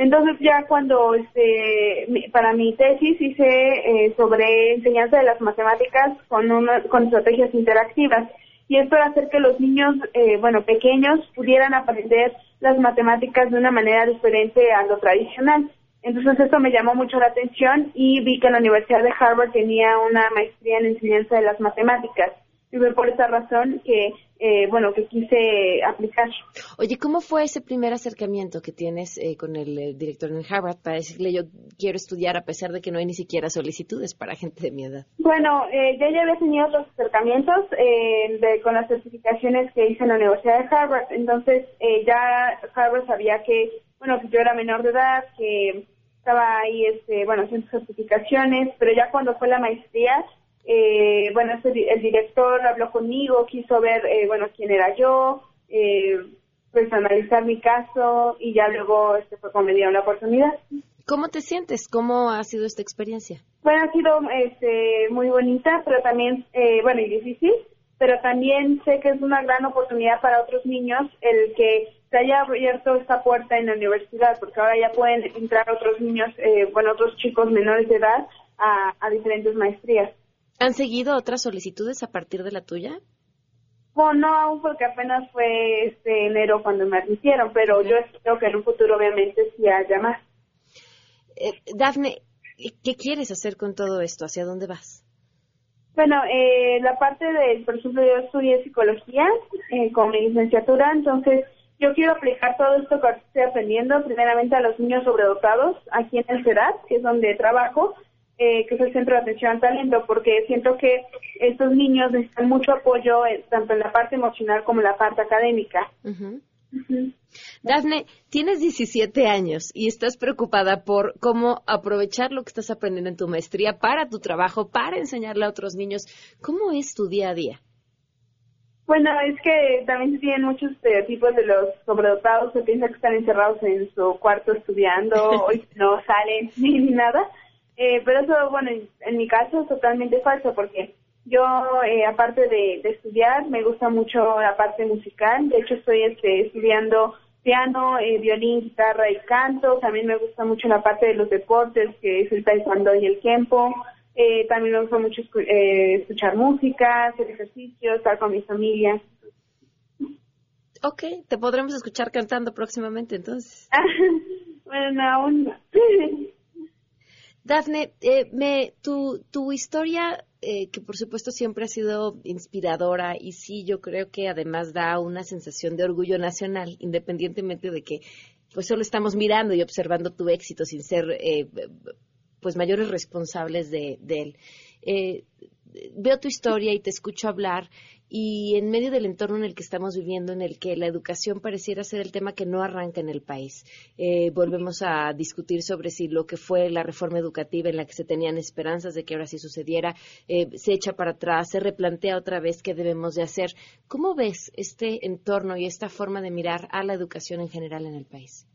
Entonces ya cuando este para mi tesis hice eh, sobre enseñanza de las matemáticas con una, con estrategias interactivas y esto era hacer que los niños eh, bueno pequeños pudieran aprender las matemáticas de una manera diferente a lo tradicional. Entonces esto me llamó mucho la atención y vi que la Universidad de Harvard tenía una maestría en enseñanza de las matemáticas. Y fue por esa razón que eh, bueno, que quise aplicar. Oye, ¿cómo fue ese primer acercamiento que tienes eh, con el eh, director en Harvard para decirle yo quiero estudiar a pesar de que no hay ni siquiera solicitudes para gente de mi edad? Bueno, yo ya había tenido otros acercamientos con las certificaciones que hice en la Universidad de Harvard, entonces ya Harvard sabía que, bueno, que yo era menor de edad, que estaba ahí, este, bueno, haciendo certificaciones, pero ya cuando fue la maestría, eh, bueno, el director habló conmigo, quiso ver, eh, bueno, quién era yo, eh, pues analizar mi caso y ya luego este fue cuando me dieron la oportunidad. ¿Cómo te sientes? ¿Cómo ha sido esta experiencia? Bueno, ha sido este, muy bonita, pero también, eh, bueno, y difícil, pero también sé que es una gran oportunidad para otros niños el que se haya abierto esta puerta en la universidad, porque ahora ya pueden entrar otros niños, eh, bueno, otros chicos menores de edad a diferentes maestrías. ¿Han seguido otras solicitudes a partir de la tuya? Bueno, no aún porque apenas fue este enero cuando me admitieron, pero yo espero que en un futuro obviamente sí haya más. Eh, Dafne, ¿qué quieres hacer con todo esto? ¿Hacia dónde vas? Bueno, eh, la parte de, por ejemplo, yo estudié psicología eh, con mi licenciatura, entonces yo quiero aplicar todo esto que estoy aprendiendo primeramente a los niños sobredotados aquí en el CERAT, que es donde trabajo, eh, que es el Centro de Atención al Talento, porque siento que estos niños necesitan mucho apoyo eh, tanto en la parte emocional como en la parte académica. Dafne, tienes 17 años y estás preocupada por cómo aprovechar lo que estás aprendiendo en tu maestría para tu trabajo, para enseñarle a otros niños. ¿Cómo es tu día a día? Bueno, es que también se tienen muchos estereotipos de los sobredotados se piensa que están encerrados en su cuarto estudiando y no salen ni nada. Eh, pero eso, bueno, en, mi caso es totalmente falso porque yo, eh, aparte de, estudiar, me gusta mucho la parte musical. De hecho, estoy este, estudiando piano, eh, violín, guitarra y canto. También me gusta mucho la parte de los deportes, que es el taekwondo y el tiempo. también me gusta mucho escuchar música, hacer ejercicio, estar con mi familia. Ok, te podremos escuchar cantando próximamente entonces. bueno, aún no. Dafne, eh, me, tu, tu historia, eh, que por supuesto siempre ha sido inspiradora y sí, yo creo que además da una sensación de orgullo nacional, independientemente de que pues solo estamos mirando y observando tu éxito sin ser eh, pues mayores responsables de, de él. Eh, veo tu historia y te escucho hablar y en medio del entorno en el que estamos viviendo, en el que la educación pareciera ser el tema que no arranca en el país, eh, volvemos a discutir sobre si lo que fue la reforma educativa en la que se tenían esperanzas de que ahora sí sucediera eh, se echa para atrás, se replantea otra vez qué debemos de hacer. ¿Cómo ves este entorno y esta forma de mirar a la educación en general en el país?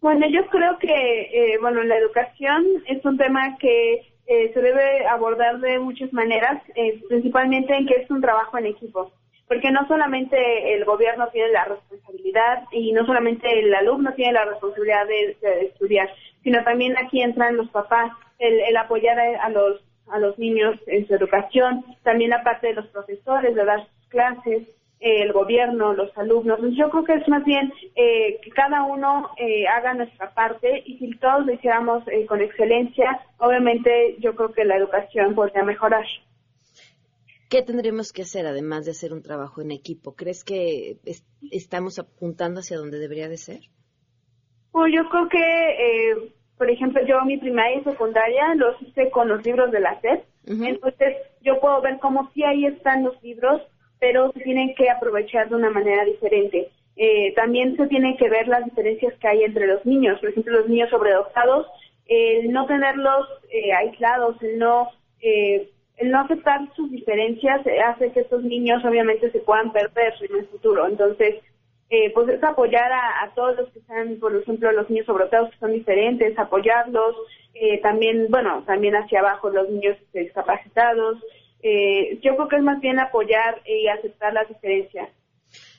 Bueno, yo creo que, eh, bueno, la educación es un tema que eh, se debe abordar de muchas maneras, eh, principalmente en que es un trabajo en equipo, porque no solamente el gobierno tiene la responsabilidad y no solamente el alumno tiene la responsabilidad de, estudiar, sino también aquí entran los papás, el, apoyar a, los a los niños en su educación, también la parte de los profesores de dar sus clases, el gobierno, los alumnos. yo creo que es más bien eh, que cada uno eh, haga nuestra parte y si todos lo hiciéramos eh, con excelencia, obviamente yo creo que la educación podría mejorar. ¿Qué tendremos que hacer además de hacer un trabajo en equipo? ¿Crees que estamos apuntando hacia donde debería de ser? Pues yo creo que, por ejemplo, yo mi primaria y secundaria los hice con los libros de la SED. Entonces yo puedo ver cómo si ahí están los libros, pero se tienen que aprovechar de una manera diferente. Eh, también se tienen que ver las diferencias que hay entre los niños, por ejemplo, los niños sobredotados, el no tenerlos eh, aislados, el no, eh, el no aceptar sus diferencias hace que estos niños obviamente se puedan perder en el futuro. Entonces, pues es apoyar a, todos los que están, por ejemplo, los niños sobredotados que son diferentes, apoyarlos, también, bueno, también hacia abajo los niños discapacitados, eh, yo creo que es más bien apoyar y aceptar las diferencias.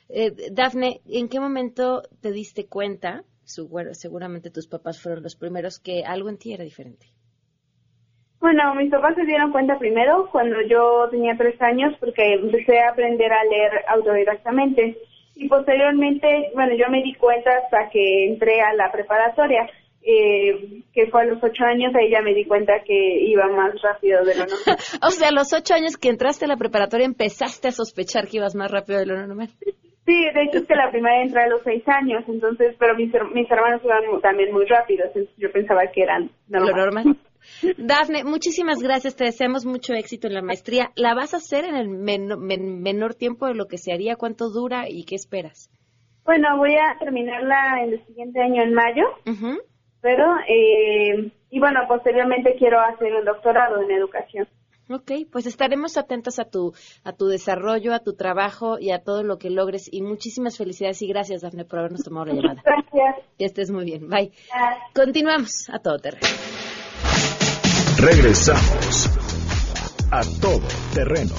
Eh, Dafne, ¿en qué momento te diste cuenta, seguramente tus papás fueron los primeros, que algo en ti era diferente? Bueno, mis papás se dieron cuenta primero cuando yo tenía tres años porque empecé a aprender a leer autodidactamente y posteriormente, bueno, yo me di cuenta hasta que entré a la preparatoria eh, que fue a los ocho años, ahí ya me di cuenta que iba más rápido de lo normal. o sea, a los ocho años que entraste a la preparatoria empezaste a sospechar que ibas más rápido de lo normal. Sí, de hecho es que la primaria entré a los seis años, entonces, pero mis, mis hermanos iban también muy rápido, entonces yo pensaba que eran normal. Lo normal. Dafne, muchísimas gracias, te deseamos mucho éxito en la maestría. ¿La vas a hacer en el menor tiempo de lo que se haría? ¿Cuánto dura y qué esperas? Bueno, voy a terminarla en el siguiente año, en mayo. Pero, eh, y bueno, posteriormente quiero hacer un doctorado en educación. Ok, pues estaremos atentos a tu, a tu desarrollo, a tu trabajo y a todo lo que logres. Y muchísimas felicidades y gracias, Dafne, por habernos tomado la llamada. Gracias. Que estés muy bien. Bye. Continuamos a todo terreno. Regresamos a todo terreno.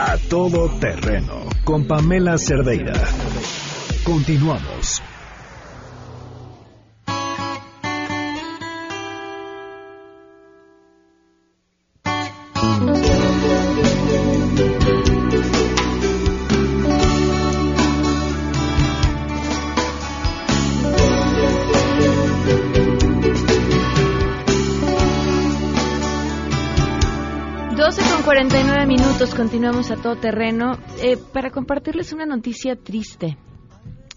A todo terreno con Pamela Cerdeira. Continuamos. Minutos, continuamos a todo terreno eh, para compartirles una noticia triste.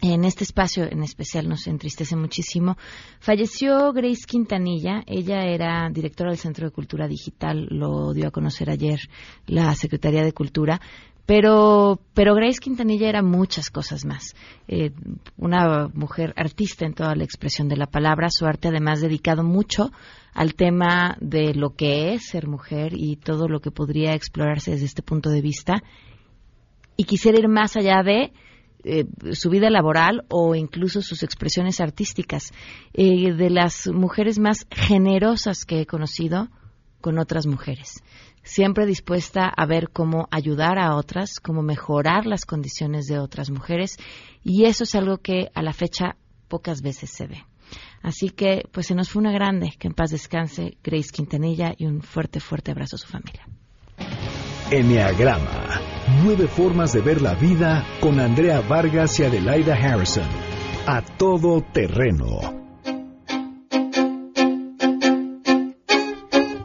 En este espacio en especial nos entristece muchísimo. Falleció Grace Quintanilla. Ella era directora del Centro de Cultura Digital. Lo dio a conocer ayer la Secretaría de Cultura. Pero, pero Grace Quintanilla era muchas cosas más. Eh, una mujer artista en toda la expresión de la palabra. Su arte además dedicado mucho al tema de lo que es ser mujer y todo lo que podría explorarse desde este punto de vista. Y quisiera ir más allá de eh, su vida laboral o incluso sus expresiones artísticas. Eh, de las mujeres más generosas que he conocido con otras mujeres siempre dispuesta a ver cómo ayudar a otras, cómo mejorar las condiciones de otras mujeres y eso es algo que a la fecha pocas veces se ve. Así que, pues se nos fue una grande, que en paz descanse Grace Quintanilla y un fuerte, fuerte abrazo a su familia. Enneagrama. Nueve formas de ver la vida con Andrea Vargas y Adelaida Harrison. A todo terreno.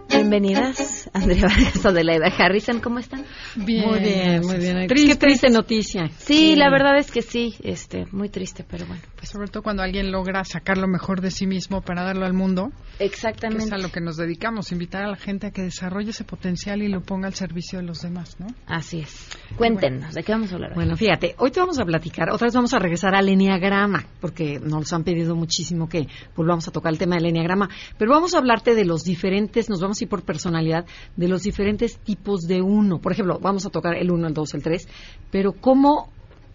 Bienvenidas, Andrea Vargas de la edad Harrison, ¿cómo están? Bien, muy bien, muy bien. Triste, Qué triste noticia. Sí, la verdad es que sí, este, muy triste, pero bueno. Pues. Sobre todo cuando alguien logra sacar lo mejor de sí mismo para darlo al mundo. Exactamente. Que es a lo que nos dedicamos, invitar a la gente a que desarrolle ese potencial y lo ponga al servicio de los demás, ¿no? Así es. Cuéntenos, ¿de qué vamos a hablar hoy? Bueno, fíjate, hoy te vamos a platicar, otra vez vamos a regresar al Enneagrama, porque nos han pedido muchísimo que volvamos a tocar el tema del Enneagrama, pero vamos a hablarte de los diferentes, nos vamos a ir por personalidad, de los diferentes tipos de uno. Por ejemplo, vamos a tocar el uno, el dos, el tres, pero cómo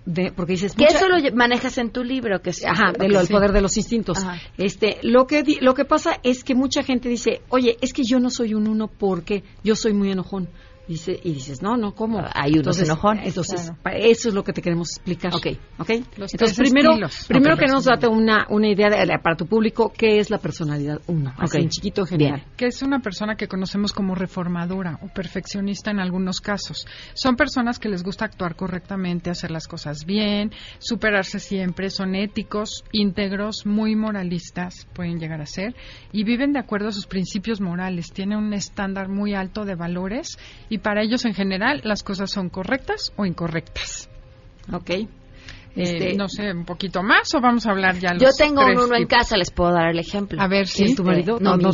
de, porque dices que eso lo manejas en tu libro que es ajá de el poder de los instintos. Este lo que lo que pasa es que mucha gente dice oye es que yo no soy un uno porque yo soy muy enojón Dice, y dices, no, no, ¿cómo? Hay unos enojones. Entonces, eso es lo que te queremos explicar. Ok. okay? entonces, primero, primero que nos date una, una idea para tu público, ¿qué es la personalidad uno? Así en chiquito en general. Que es una persona que conocemos como reformadora o perfeccionista en algunos casos. Son personas que les gusta actuar correctamente, hacer las cosas bien, superarse siempre, son éticos, íntegros, muy moralistas, pueden llegar a ser, y viven de acuerdo a sus principios morales, tienen un estándar muy alto de valores y para ellos en general las cosas son correctas o incorrectas. Ok. Eh, este, no sé, un poquito más o vamos a hablar ya los Yo tengo uno en casa, les puedo dar el ejemplo. A ver, si tu marido? No, no,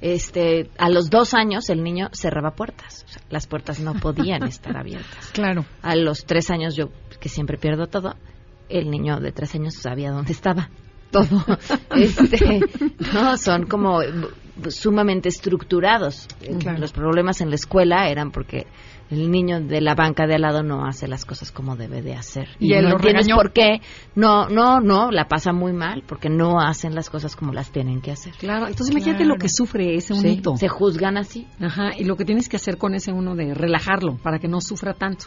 Este, a los dos años el niño cerraba puertas. las puertas no podían estar abiertas. Claro. A los tres años yo, que siempre pierdo todo, el niño de tres años sabía dónde estaba todo. este, no, son como sumamente estructurados. Los problemas en la escuela eran porque el niño de la banca de al lado no hace las cosas como debe de hacer. Y, él no entiendes por qué. No, no, no, la pasa muy mal porque no hacen las cosas como las tienen que hacer. Claro, entonces imagínate lo que sufre ese unito. se juzgan así. Ajá, y lo que tienes que hacer con ese uno de relajarlo para que no sufra tanto.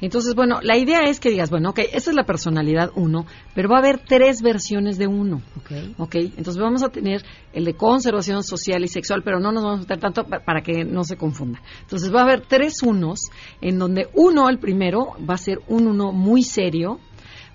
Entonces, bueno, la idea es que digas, bueno, ok, esa es la personalidad uno, pero va a haber tres versiones de uno. Ok. Ok, entonces vamos a tener el de conservación social y sexual, pero no nos vamos a meter tanto para que no se confunda. Entonces va a haber tres unos, en donde uno, el primero, va a ser un uno muy serio,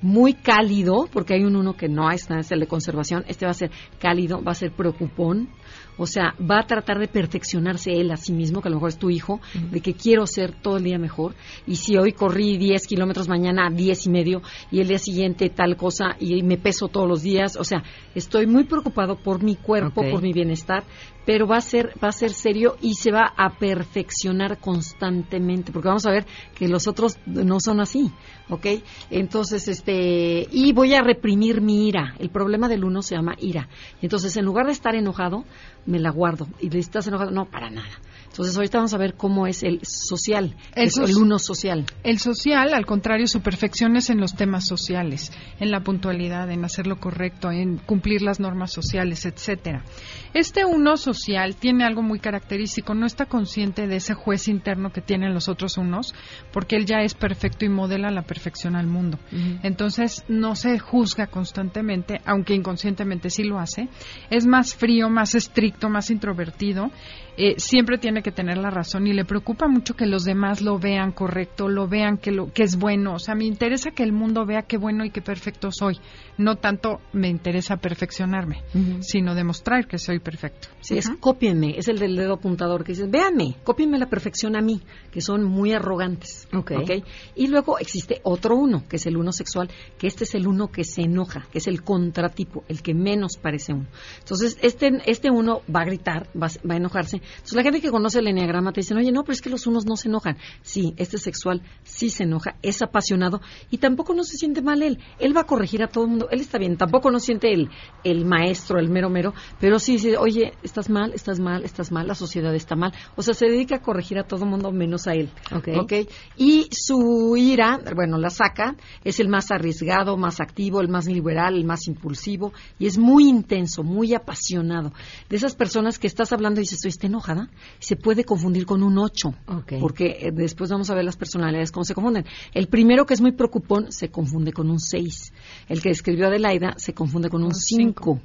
muy cálido, porque hay un uno que no es, es el de conservación, este va a ser cálido, va a ser preocupón, o sea, va a tratar de perfeccionarse él a sí mismo, que a lo mejor es tu hijo, de que quiero ser todo el día mejor. Y si hoy corrí 10 kilómetros, mañana 10 y medio, y el día siguiente tal cosa, y me peso todos los días. O sea, estoy muy preocupado por mi cuerpo, por mi bienestar, pero va a ser va a ser serio y se va a perfeccionar constantemente porque vamos a ver que los otros no son así ¿ok? entonces este y voy a reprimir mi ira el problema del uno se llama ira entonces en lugar de estar enojado me la guardo. Y le estás enojado no para nada entonces, ahorita vamos a ver cómo es el social, el, el uno social. El social, al contrario, su perfección es en los temas sociales, en la puntualidad, en hacer lo correcto, en cumplir las normas sociales, etcétera. Este uno social tiene algo muy característico, no está consciente de ese juez interno que tienen los otros unos, porque él ya es perfecto y modela la perfección al mundo. Entonces, no se juzga constantemente, aunque inconscientemente sí lo hace. Es más frío, más estricto, más introvertido eh, siempre tiene que tener la razón y le preocupa mucho que los demás lo vean correcto, lo vean que, lo, que es bueno. O sea, me interesa que el mundo vea qué bueno y qué perfecto soy. No tanto me interesa perfeccionarme, sino demostrar que soy perfecto. Sí, es cópienme, es el del dedo apuntador que dice, véanme, cópienme la perfección a mí, que son muy arrogantes. Okay. Y luego existe otro uno, que es el uno sexual, que este es el uno que se enoja, que es el contratipo, el que menos parece uno. Entonces, este, este uno va a gritar, va, va a enojarse, entonces, la gente que conoce el enneagrama te dice, oye, no, pero es que los unos no se enojan. Sí, este sexual sí se enoja, es apasionado y tampoco no se siente mal él. Él va a corregir a todo el mundo. Él está bien, tampoco no siente el, el maestro, el mero mero, pero sí dice, oye, estás mal, estás mal, estás mal, la sociedad está mal. O sea, se dedica a corregir a todo el mundo menos a él. Okay. Y su ira, bueno, la saca, es el más arriesgado, más activo, el más liberal, el más impulsivo y es muy intenso, muy apasionado. De esas personas que estás hablando y dices, estoy enojada, se puede confundir con un 8, porque eh, después vamos a ver las personalidades cómo se confunden. El primero, que es muy preocupón, se confunde con un 6. El que escribió Adelaida se confunde con un 5.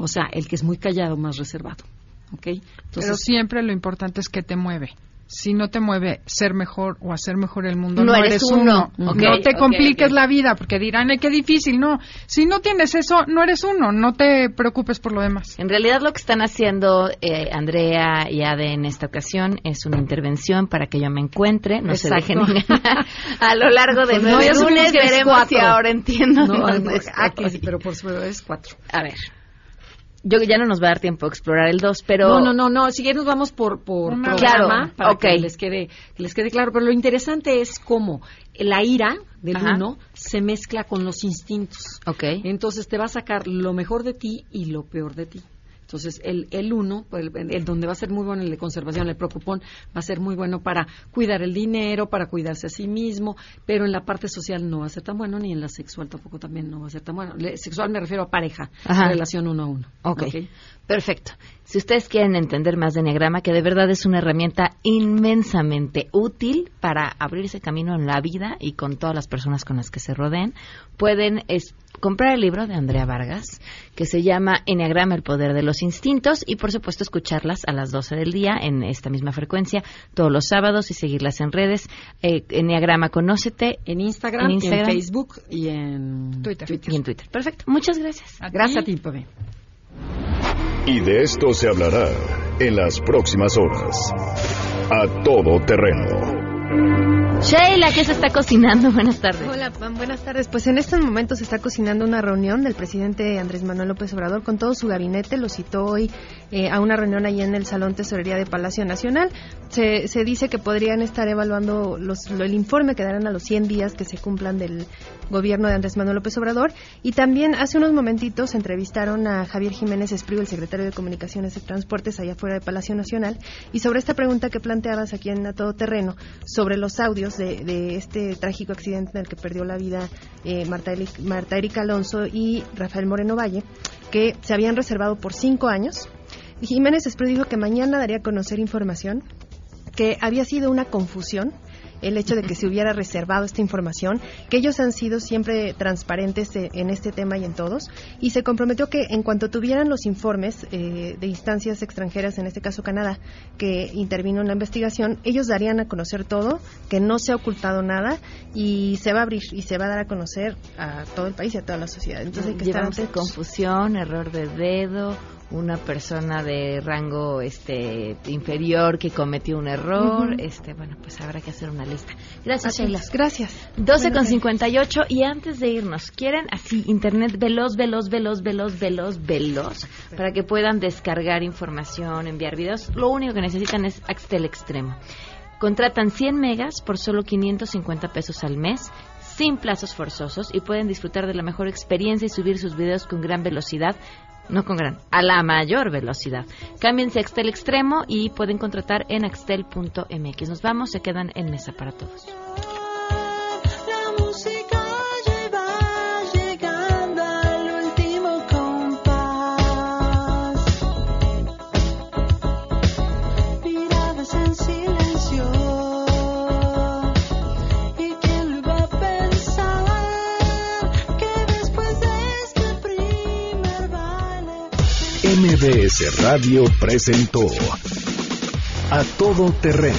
O sea, el que es muy callado, más reservado. Entonces, Pero siempre lo importante es que te mueve si no te mueve ser mejor o hacer mejor el mundo, no, eres, uno. No te compliques la vida porque dirán, qué difícil. No, si no tienes eso, no eres uno. No te preocupes por lo demás. En realidad lo que están haciendo eh, Andrea y Ade en esta ocasión es una intervención para que yo me encuentre. No se dejen a lo largo de nueve pues lunes veremos si ahora entiendo. No, aquí, pero por supuesto es cuatro. A ver yo ya no nos va a dar tiempo a explorar el 2, pero... No, no, no, no, si nos vamos por, por programa para que les quede, les quede claro. Pero lo interesante es cómo la ira del uno se mezcla con los instintos. Ok. Entonces te va a sacar lo mejor de ti y lo peor de ti. Entonces, el, el uno, el, donde va a ser muy bueno el de conservación, el preocupón, va a ser muy bueno para cuidar el dinero, para cuidarse a sí mismo, pero en la parte social no va a ser tan bueno, ni en la sexual tampoco también no va a ser tan bueno. sexual me refiero a pareja, relación uno a uno. Ok, perfecto. Si ustedes quieren entender más de Enneagrama, que de verdad es una herramienta inmensamente útil para abrirse camino en la vida y con todas las personas con las que se rodeen, pueden comprar el libro de Andrea Vargas, que se llama Enneagrama, el poder de los instintos, y por supuesto escucharlas a las 12 del día en esta misma frecuencia todos los sábados y seguirlas en redes. Eh, Enneagrama Conócete. En Instagram, en, Facebook y en Twitter. Y en Twitter. Perfecto. Muchas gracias. gracias a ti, Pabé. Y de esto se hablará en las próximas horas. A todo terreno. Sheila, ¿qué se está cocinando? Buenas tardes. Hola, buenas tardes. Pues en estos momentos se está cocinando una reunión del presidente Andrés Manuel López Obrador con todo su gabinete. Lo citó hoy eh, a una reunión allí en el Salón Tesorería de Palacio Nacional. Se, se dice que podrían estar evaluando los, el informe que darán a los 100 días que se cumplan del gobierno de Andrés Manuel López Obrador. Y también hace unos momentitos entrevistaron a Javier Jiménez Espriu, el secretario de Comunicaciones y Transportes, allá afuera de Palacio Nacional. Y sobre esta pregunta que planteabas aquí en A Todo Terreno, sobre los audios de, este trágico accidente en el que perdió la vida eh, Marta, Marta Erika Alonso y Rafael Moreno Valle, que se habían reservado por cinco años. Jiménez Espriu dijo que mañana daría a conocer información, que había sido una confusión el hecho de que se hubiera reservado esta información, que ellos han sido siempre transparentes en este tema y en todos, y se comprometió que en cuanto tuvieran los informes eh, de instancias extranjeras, en este caso Canadá, que intervino en la investigación, ellos darían a conocer todo, que no se ha ocultado nada y se va a abrir y se va a dar a conocer a todo el país y a toda la sociedad. Entonces hay que estar confusión, error de dedo, una persona de rango este inferior que cometió un error, este bueno, pues habrá que hacer una lista. Gracias, Sheila. Gracias. 12 con 58 y antes de irnos, ¿quieren así internet veloz, veloz, veloz, veloz, veloz, veloz para que puedan descargar información, enviar videos? Lo único que necesitan es Axtel Extremo. Contratan 100 megas por solo 550 pesos al mes sin plazos forzosos y pueden disfrutar de la mejor experiencia y subir sus videos con gran velocidad no con gran, a la mayor velocidad. Cámbiense a Axtel Extremo y pueden contratar en axtel.mx. Nos vamos, se quedan en mesa para todos. MBS Radio presentó A Todo Terreno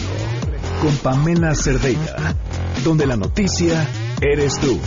con Pamela Cerdeira, donde la noticia eres tú.